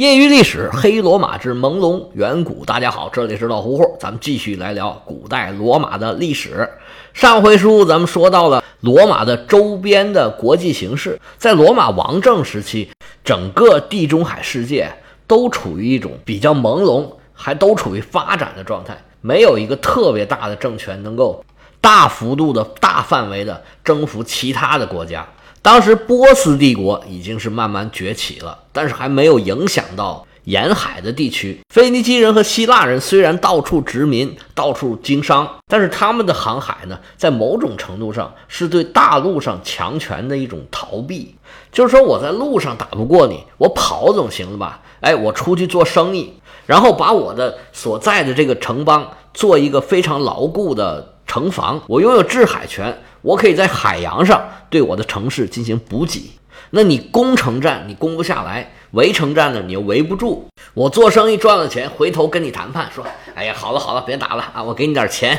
业余历史：黑罗马之朦胧远古。大家好，这里是老胡胡，咱们继续来聊古代罗马的历史。上回书咱们说到了罗马的周边的国际形势，在罗马王政时期，整个地中海世界都处于一种比较朦胧，还都处于发展的状态，没有一个特别大的政权能够大幅度的大范围的征服其他的国家。当时波斯帝国已经是慢慢崛起了，但是还没有影响到沿海的地区。腓尼基人和希腊人虽然到处殖民、到处经商，但是他们的航海呢，在某种程度上是对大陆上强权的一种逃避。就是说，我在路上打不过你，我跑总行了吧？哎，我出去做生意，然后把我的所在的这个城邦做一个非常牢固的城防，我拥有制海权。我可以在海洋上对我的城市进行补给，那你攻城战你攻不下来，围城战呢你又围不住。我做生意赚了钱，回头跟你谈判说，哎呀，好了好了，别打了啊，我给你点钱，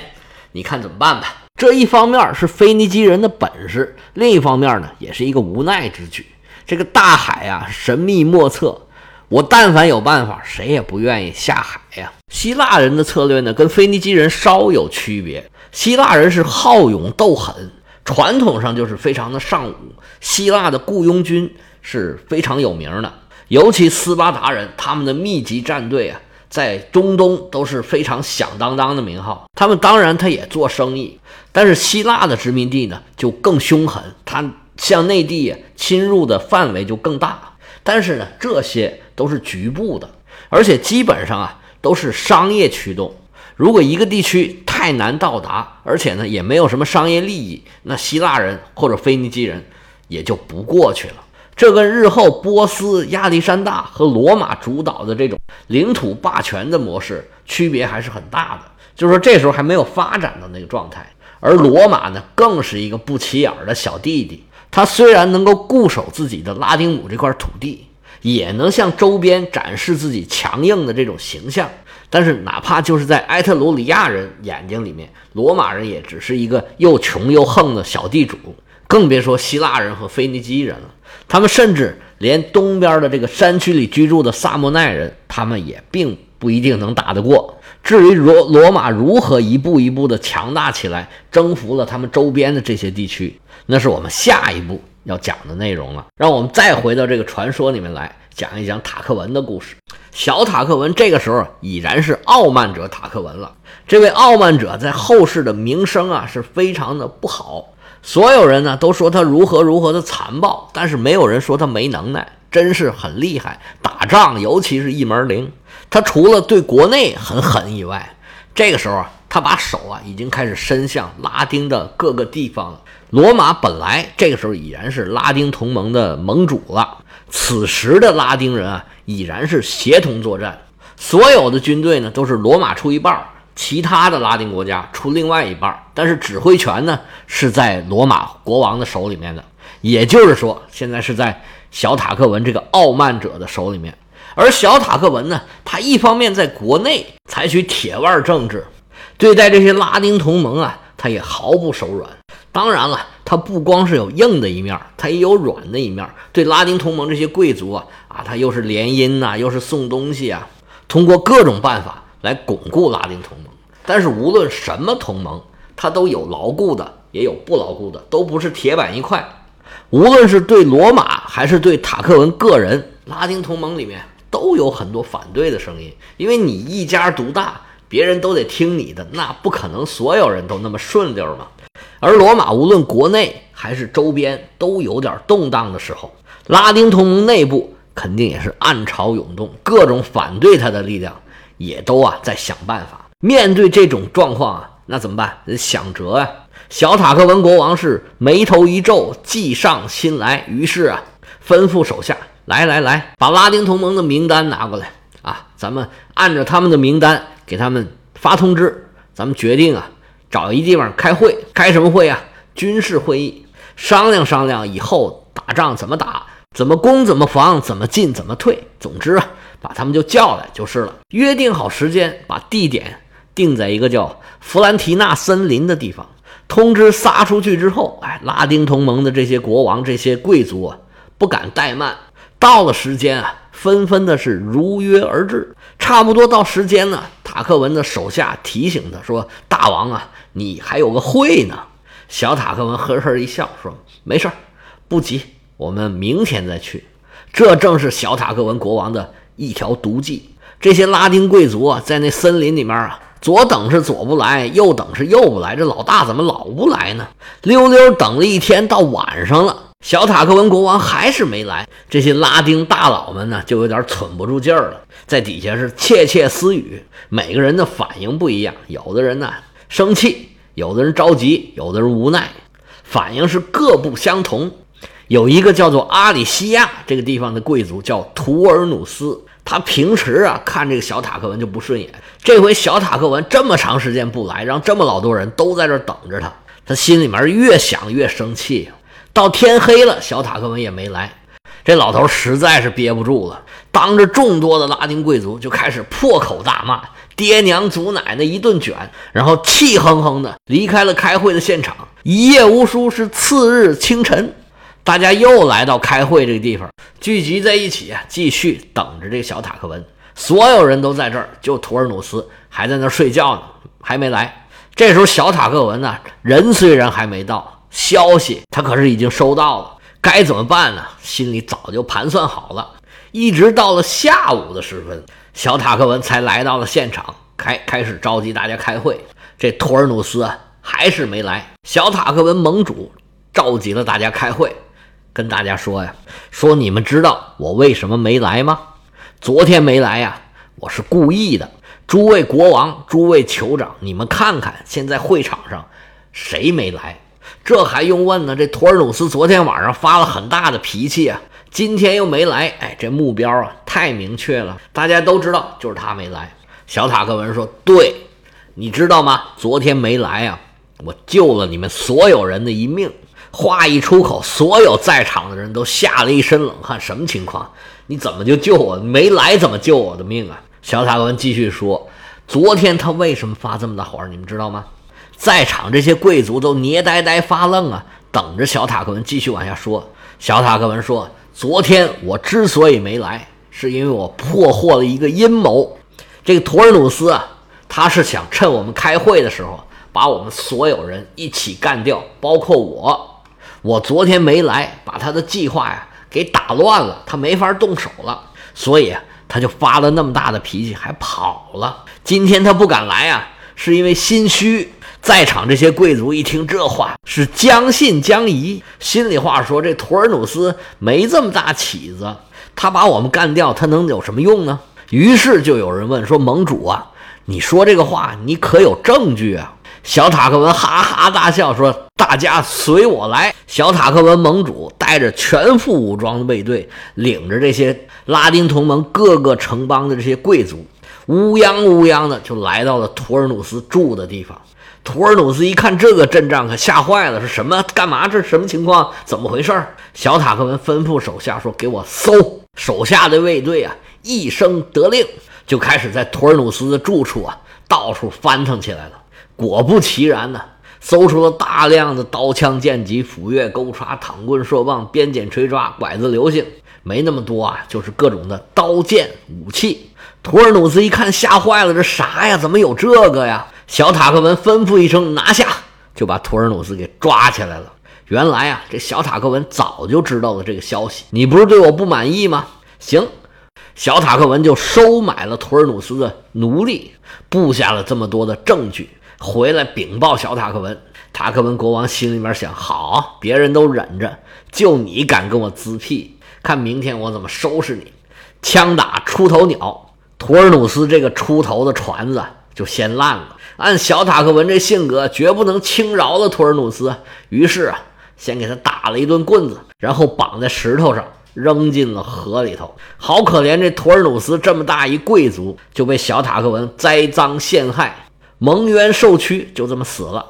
你看怎么办吧？这一方面是腓尼基人的本事，另一方面呢也是一个无奈之举。这个大海啊，神秘莫测，我但凡有办法，谁也不愿意下海呀。希腊人的策略呢，跟腓尼基人稍有区别。希腊人是好勇斗狠，传统上就是非常的尚武。希腊的雇佣军是非常有名的，尤其斯巴达人，他们的密集战队啊，在中东都是非常响当当的名号。他们当然他也做生意，但是希腊的殖民地呢就更凶狠，他向内地侵入的范围就更大。但是呢，这些都是局部的，而且基本上啊都是商业驱动。如果一个地区太难到达，而且呢也没有什么商业利益，那希腊人或者腓尼基人也就不过去了。这跟日后波斯、亚历山大和罗马主导的这种领土霸权的模式区别还是很大的。就是说，这时候还没有发展到那个状态，而罗马呢，更是一个不起眼的小弟弟。他虽然能够固守自己的拉丁姆这块土地，也能向周边展示自己强硬的这种形象。但是，哪怕就是在埃特鲁里亚人眼睛里面，罗马人也只是一个又穷又横的小地主，更别说希腊人和腓尼基人了。他们甚至连东边的这个山区里居住的萨莫奈人，他们也并不一定能打得过。至于罗罗马如何一步一步的强大起来，征服了他们周边的这些地区，那是我们下一步要讲的内容了。让我们再回到这个传说里面来讲一讲塔克文的故事。小塔克文这个时候已然是傲慢者塔克文了。这位傲慢者在后世的名声啊是非常的不好，所有人呢都说他如何如何的残暴，但是没有人说他没能耐，真是很厉害，打仗尤其是一门灵。他除了对国内很狠以外，这个时候啊，他把手啊已经开始伸向拉丁的各个地方了。罗马本来这个时候已然是拉丁同盟的盟主了。此时的拉丁人啊，已然是协同作战，所有的军队呢都是罗马出一半，其他的拉丁国家出另外一半，但是指挥权呢是在罗马国王的手里面的，也就是说，现在是在小塔克文这个傲慢者的手里面。而小塔克文呢，他一方面在国内采取铁腕政治，对待这些拉丁同盟啊，他也毫不手软。当然了，他不光是有硬的一面，他也有软的一面。对拉丁同盟这些贵族啊，啊，他又是联姻呐，又是送东西啊，通过各种办法来巩固拉丁同盟。但是无论什么同盟，他都有牢固的，也有不牢固的，都不是铁板一块。无论是对罗马还是对塔克文个人，拉丁同盟里面都有很多反对的声音，因为你一家独大，别人都得听你的，那不可能所有人都那么顺溜嘛。而罗马无论国内还是周边都有点动荡的时候，拉丁同盟内部肯定也是暗潮涌动，各种反对他的力量也都啊在想办法。面对这种状况啊，那怎么办？想辙啊！小塔克文国王是眉头一皱，计上心来，于是啊，吩咐手下：来来来，把拉丁同盟的名单拿过来啊！咱们按照他们的名单给他们发通知，咱们决定啊。找一地方开会，开什么会啊？军事会议，商量商量以后打仗怎么打，怎么攻，怎么防，怎么进，怎么退。总之啊，把他们就叫来就是了。约定好时间，把地点定在一个叫弗兰提纳森林的地方。通知撒出去之后，哎，拉丁同盟的这些国王、这些贵族啊，不敢怠慢。到了时间啊，纷纷的是如约而至。差不多到时间呢，塔克文的手下提醒他说：“大王啊，你还有个会呢。”小塔克文呵呵一笑说：“没事，不急，我们明天再去。”这正是小塔克文国王的一条毒计。这些拉丁贵族啊，在那森林里面啊。左等是左不来，右等是右不来，这老大怎么老不来呢？溜溜等了一天，到晚上了，小塔克文国王还是没来。这些拉丁大佬们呢，就有点喘不住劲儿了，在底下是窃窃私语。每个人的反应不一样，有的人呢生气，有的人着急，有的人无奈，反应是各不相同。有一个叫做阿里西亚这个地方的贵族叫图尔努斯。他平时啊看这个小塔克文就不顺眼，这回小塔克文这么长时间不来，让这么老多人都在这等着他，他心里面越想越生气。到天黑了，小塔克文也没来，这老头实在是憋不住了，当着众多的拉丁贵族就开始破口大骂，爹娘祖奶奶一顿卷，然后气哼哼的离开了开会的现场。一夜无书，是次日清晨。大家又来到开会这个地方，聚集在一起啊，继续等着这个小塔克文。所有人都在这儿，就图尔努斯还在那睡觉呢，还没来。这时候，小塔克文呢，人虽然还没到，消息他可是已经收到了。该怎么办呢？心里早就盘算好了。一直到了下午的时分，小塔克文才来到了现场，开开始召集大家开会。这图尔努斯啊，还是没来。小塔克文盟主召集了大家开会。跟大家说呀，说你们知道我为什么没来吗？昨天没来呀，我是故意的。诸位国王，诸位酋长，你们看看，现在会场上谁没来？这还用问呢？这托尔努斯昨天晚上发了很大的脾气啊，今天又没来。哎，这目标啊太明确了，大家都知道就是他没来。小塔克文说：“对，你知道吗？昨天没来啊，我救了你们所有人的一命。”话一出口，所有在场的人都吓了一身冷汗。什么情况？你怎么就救我？没来怎么救我的命啊？小塔克文继续说：“昨天他为什么发这么大火？你们知道吗？”在场这些贵族都捏呆呆发愣啊，等着小塔克文继续往下说。小塔克文说：“昨天我之所以没来，是因为我破获了一个阴谋。这个图尔努斯啊，他是想趁我们开会的时候，把我们所有人一起干掉，包括我。”我昨天没来，把他的计划呀给打乱了，他没法动手了，所以他就发了那么大的脾气，还跑了。今天他不敢来啊，是因为心虚。在场这些贵族一听这话，是将信将疑。心里话说，这图尔努斯没这么大起子，他把我们干掉，他能有什么用呢？于是就有人问说：“盟主啊，你说这个话，你可有证据啊？”小塔克文哈哈大笑说：“大家随我来。”小塔克文盟主带着全副武装的卫队，领着这些拉丁同盟各个城邦的这些贵族，乌泱乌泱的就来到了图尔努斯住的地方。图尔努斯一看这个阵仗，可吓坏了：“是什么？干嘛？这是什么情况？怎么回事？”小塔克文吩咐手下说：“给我搜！”手下的卫队啊，一声得令，就开始在图尔努斯的住处啊，到处翻腾起来了。果不其然呢，搜出了大量的刀枪剑戟、斧钺钩叉、躺棍槊棒、鞭锏锤抓、拐子流星，没那么多啊，就是各种的刀剑武器。图尔努斯一看，吓坏了，这啥呀？怎么有这个呀？小塔克文吩咐一声，拿下，就把图尔努斯给抓起来了。原来啊，这小塔克文早就知道了这个消息。你不是对我不满意吗？行，小塔克文就收买了图尔努斯的奴隶，布下了这么多的证据。回来禀报小塔克文，塔克文国王心里面想：好，别人都忍着，就你敢跟我滋屁，看明天我怎么收拾你！枪打出头鸟，图尔努斯这个出头的船子就先烂了。按小塔克文这性格，绝不能轻饶了图尔努斯。于是啊，先给他打了一顿棍子，然后绑在石头上，扔进了河里头。好可怜，这图尔努斯这么大一贵族，就被小塔克文栽赃陷害。蒙冤受屈，就这么死了。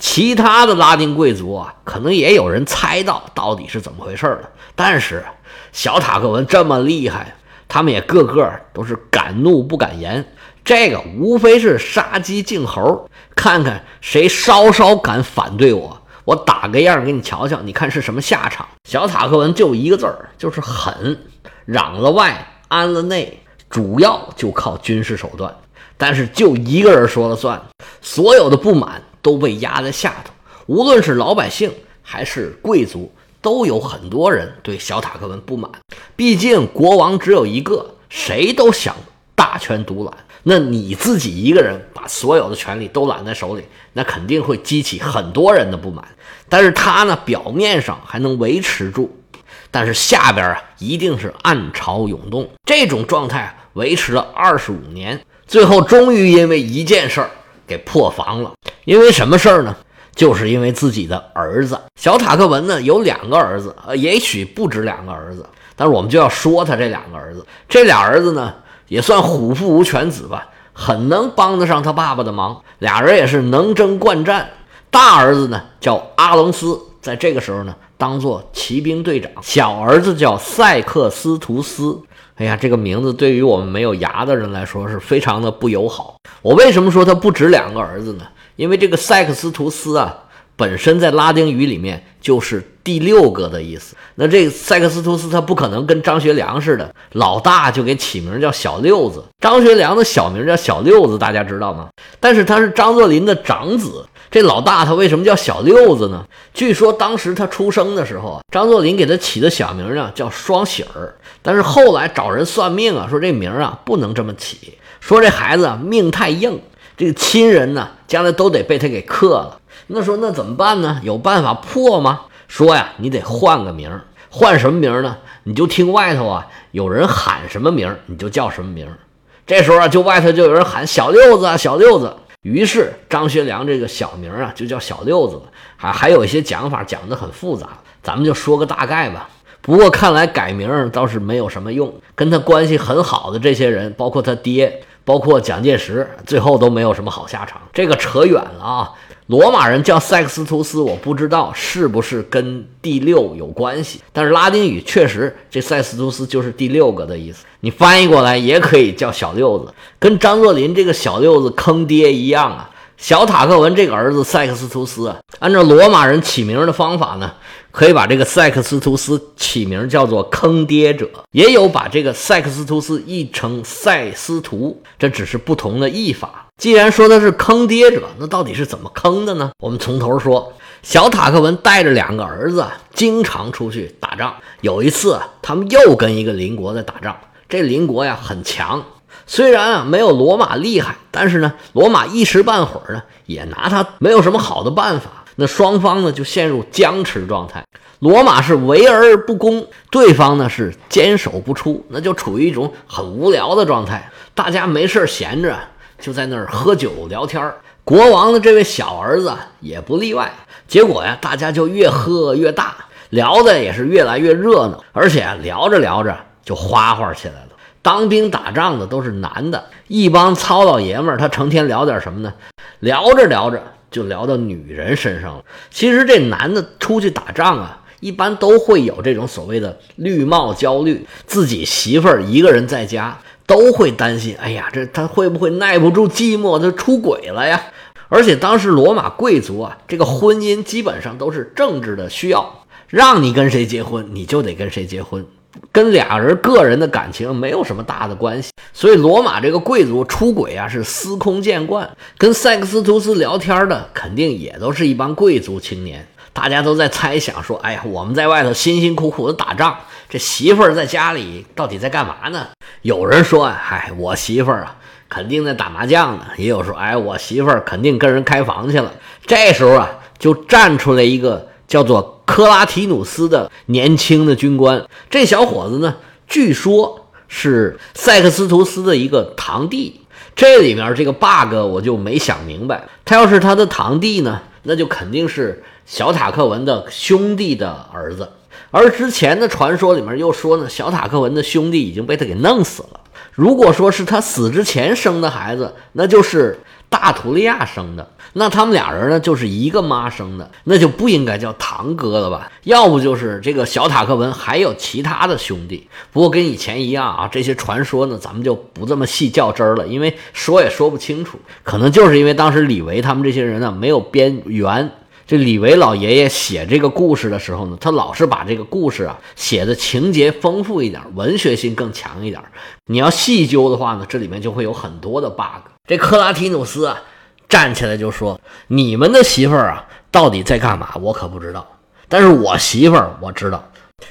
其他的拉丁贵族啊，可能也有人猜到到底是怎么回事了。但是小塔克文这么厉害，他们也个个都是敢怒不敢言。这个无非是杀鸡儆猴，看看谁稍稍敢反对我，我打个样给你瞧瞧，你看是什么下场。小塔克文就一个字儿，就是狠。攘了外，安了内，主要就靠军事手段。但是就一个人说了算，所有的不满都被压在下头。无论是老百姓还是贵族，都有很多人对小塔克文不满。毕竟国王只有一个，谁都想大权独揽。那你自己一个人把所有的权力都揽在手里，那肯定会激起很多人的不满。但是他呢，表面上还能维持住，但是下边啊，一定是暗潮涌动。这种状态维持了二十五年。最后，终于因为一件事儿给破防了。因为什么事儿呢？就是因为自己的儿子小塔克文呢，有两个儿子，呃，也许不止两个儿子，但是我们就要说他这两个儿子。这俩儿子呢，也算虎父无犬子吧，很能帮得上他爸爸的忙。俩人也是能征惯战。大儿子呢叫阿隆斯，在这个时候呢，当做骑兵队长；小儿子叫塞克斯图斯。哎呀，这个名字对于我们没有牙的人来说是非常的不友好。我为什么说他不止两个儿子呢？因为这个塞克斯图斯啊，本身在拉丁语里面就是第六个的意思。那这塞克斯图斯他不可能跟张学良似的，老大就给起名叫小六子。张学良的小名叫小六子，大家知道吗？但是他是张作霖的长子。这老大他为什么叫小六子呢？据说当时他出生的时候啊，张作霖给他起的小名呢叫双喜儿。但是后来找人算命啊，说这名啊不能这么起，说这孩子啊命太硬，这个亲人呢将来都得被他给克了。那说那怎么办呢？有办法破吗？说呀，你得换个名儿，换什么名儿呢？你就听外头啊有人喊什么名儿，你就叫什么名儿。这时候啊，就外头就有人喊小六子啊，小六子。于是张学良这个小名啊，就叫小六子了。还还有一些讲法讲得很复杂，咱们就说个大概吧。不过看来改名倒是没有什么用，跟他关系很好的这些人，包括他爹，包括蒋介石，最后都没有什么好下场。这个扯远了啊。罗马人叫塞克斯图斯，我不知道是不是跟第六有关系，但是拉丁语确实这塞斯图斯就是第六个的意思。你翻译过来也可以叫小六子，跟张作霖这个小六子坑爹一样啊。小塔克文这个儿子塞克斯图斯啊，按照罗马人起名的方法呢，可以把这个塞克斯图斯起名叫做坑爹者，也有把这个塞克斯图斯译成塞斯图，这只是不同的译法。既然说他是坑爹者，那到底是怎么坑的呢？我们从头说。小塔克文带着两个儿子，经常出去打仗。有一次，他们又跟一个邻国在打仗。这邻国呀很强，虽然啊没有罗马厉害，但是呢，罗马一时半会儿呢也拿他没有什么好的办法。那双方呢就陷入僵持状态。罗马是围而不攻，对方呢是坚守不出，那就处于一种很无聊的状态。大家没事闲着。就在那儿喝酒聊天国王的这位小儿子也不例外。结果呀，大家就越喝越大，聊的也是越来越热闹，而且聊着聊着就花花起来了。当兵打仗的都是男的，一帮糙老爷们儿，他成天聊点什么呢？聊着聊着就聊到女人身上了。其实这男的出去打仗啊，一般都会有这种所谓的绿帽焦虑，自己媳妇儿一个人在家。都会担心，哎呀，这他会不会耐不住寂寞，他出轨了呀？而且当时罗马贵族啊，这个婚姻基本上都是政治的需要，让你跟谁结婚，你就得跟谁结婚，跟俩人个人的感情没有什么大的关系。所以罗马这个贵族出轨啊，是司空见惯。跟塞克斯图斯聊天的，肯定也都是一帮贵族青年。大家都在猜想说，哎呀，我们在外头辛辛苦苦的打仗。这媳妇儿在家里到底在干嘛呢？有人说啊，嗨，我媳妇儿啊，肯定在打麻将呢。也有说，哎，我媳妇儿肯定跟人开房去了。这时候啊，就站出来一个叫做克拉提努斯的年轻的军官。这小伙子呢，据说是塞克斯图斯的一个堂弟。这里面这个 bug 我就没想明白。他要是他的堂弟呢，那就肯定是小塔克文的兄弟的儿子。而之前的传说里面又说呢，小塔克文的兄弟已经被他给弄死了。如果说是他死之前生的孩子，那就是大图利亚生的，那他们俩人呢就是一个妈生的，那就不应该叫堂哥了吧？要不就是这个小塔克文还有其他的兄弟。不过跟以前一样啊，这些传说呢，咱们就不这么细较真儿了，因为说也说不清楚。可能就是因为当时李维他们这些人呢没有编圆。这李维老爷爷写这个故事的时候呢，他老是把这个故事啊写的情节丰富一点，文学性更强一点。你要细究的话呢，这里面就会有很多的 bug。这克拉提努斯啊站起来就说：“你们的媳妇儿啊到底在干嘛？我可不知道。但是我媳妇儿我知道，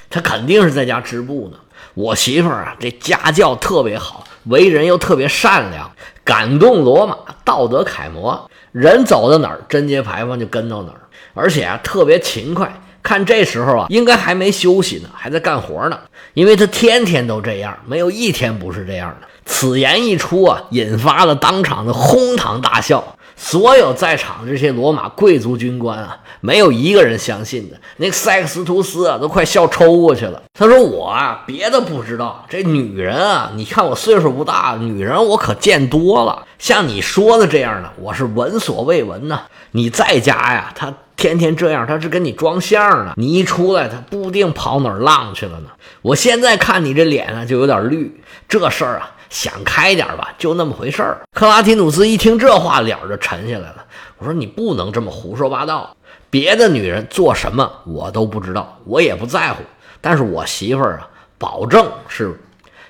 她肯定是在家织布呢。我媳妇儿啊这家教特别好，为人又特别善良，感动罗马，道德楷模。人走到哪儿，贞节牌坊就跟到哪儿。”而且啊，特别勤快。看这时候啊，应该还没休息呢，还在干活呢。因为他天天都这样，没有一天不是这样的。此言一出啊，引发了当场的哄堂大笑。所有在场的这些罗马贵族军官啊，没有一个人相信的。那个塞克斯图斯啊，都快笑抽过去了。他说：“我啊，别的不知道，这女人啊，你看我岁数不大，女人我可见多了。像你说的这样的，我是闻所未闻呐。你在家呀，他。”天天这样，他是跟你装相呢。你一出来，他不定跑哪儿浪去了呢。我现在看你这脸啊，就有点绿。这事儿啊，想开点吧，就那么回事儿。克拉提努斯一听这话，脸就沉下来了。我说你不能这么胡说八道。别的女人做什么我都不知道，我也不在乎。但是我媳妇儿啊，保证是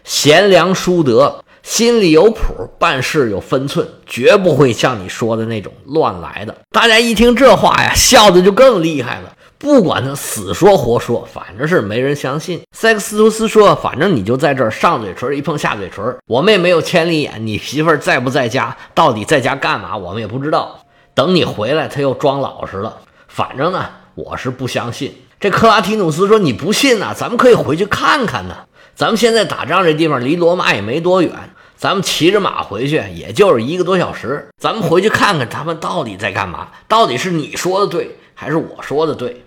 贤良淑德。心里有谱，办事有分寸，绝不会像你说的那种乱来的。大家一听这话呀，笑的就更厉害了。不管他死说活说，反正是没人相信。塞克斯图斯说：“反正你就在这儿，上嘴唇一碰下嘴唇，我们也没有千里眼。你媳妇儿在不在家？到底在家干嘛？我们也不知道。等你回来，他又装老实了。反正呢，我是不相信。”这克拉提努斯说：“你不信呐？咱们可以回去看看呢。咱们现在打仗这地方离罗马也没多远。”咱们骑着马回去，也就是一个多小时。咱们回去看看他们到底在干嘛，到底是你说的对，还是我说的对？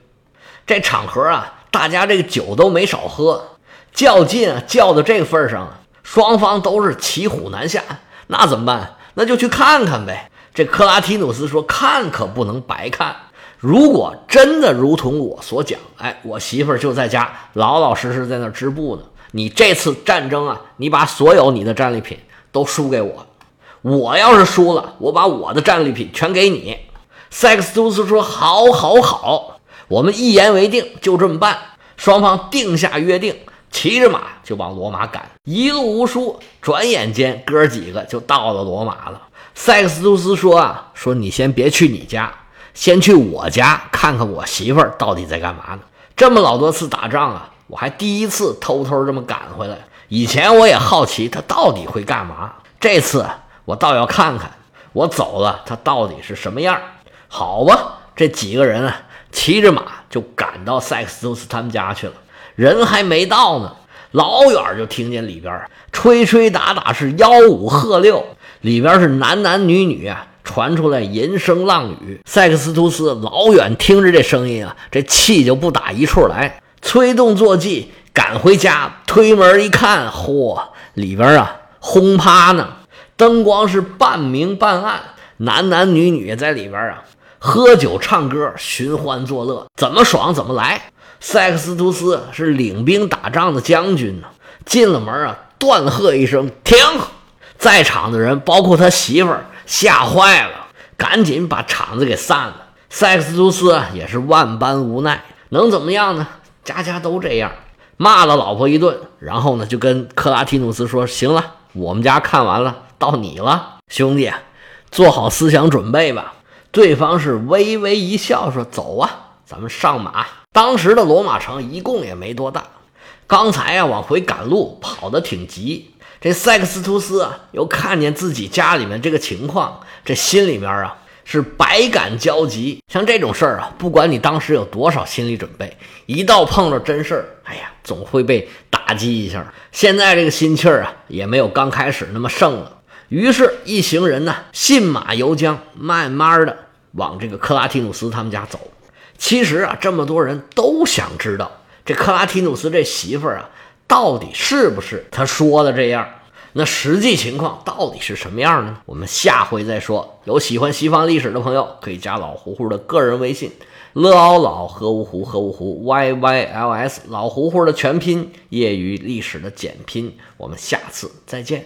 这场合啊，大家这个酒都没少喝，较劲啊，较到这个份上，双方都是骑虎难下。那怎么办？那就去看看呗。这克拉提努斯说：“看可不能白看。如果真的如同我所讲，哎，我媳妇就在家，老老实实在那织布呢。”你这次战争啊，你把所有你的战利品都输给我，我要是输了，我把我的战利品全给你。塞克斯图斯说：“好，好，好，我们一言为定，就这么办。”双方定下约定，骑着马就往罗马赶，一路无书。转眼间，哥几个就到了罗马了。塞克斯图斯说：“啊，说你先别去你家，先去我家看看我媳妇儿到底在干嘛呢？这么老多次打仗啊。”我还第一次偷偷这么赶回来，以前我也好奇他到底会干嘛，这次我倒要看看，我走了他到底是什么样。好吧，这几个人啊，骑着马就赶到塞克斯图斯他们家去了。人还没到呢，老远就听见里边吹吹打打，是吆五喝六，里边是男男女女啊，传出来淫声浪语。塞克斯图斯老远听着这声音啊，这气就不打一处来。催动坐骑赶回家，推门一看，嚯，里边啊轰趴呢，灯光是半明半暗，男男女女在里边啊喝酒唱歌，寻欢作乐，怎么爽怎么来。塞克斯图斯是领兵打仗的将军呢，进了门啊，断喝一声停，在场的人包括他媳妇儿吓坏了，赶紧把场子给散了。塞克斯图斯也是万般无奈，能怎么样呢？家家都这样，骂了老婆一顿，然后呢，就跟克拉提努斯说：“行了，我们家看完了，到你了，兄弟，做好思想准备吧。”对方是微微一笑，说：“走啊，咱们上马。”当时的罗马城一共也没多大，刚才啊往回赶路，跑得挺急。这塞克斯图斯啊，又看见自己家里面这个情况，这心里面啊。是百感交集，像这种事儿啊，不管你当时有多少心理准备，一到碰着真事儿，哎呀，总会被打击一下。现在这个心气儿啊，也没有刚开始那么盛了。于是，一行人呢，信马由缰，慢慢的往这个克拉提努斯他们家走。其实啊，这么多人都想知道，这克拉提努斯这媳妇儿啊，到底是不是他说的这样。那实际情况到底是什么样呢？我们下回再说。有喜欢西方历史的朋友，可以加老胡胡的个人微信：乐奥老何芜湖何芜湖 y y l s 老胡胡的全拼，业余历史的简拼。我们下次再见。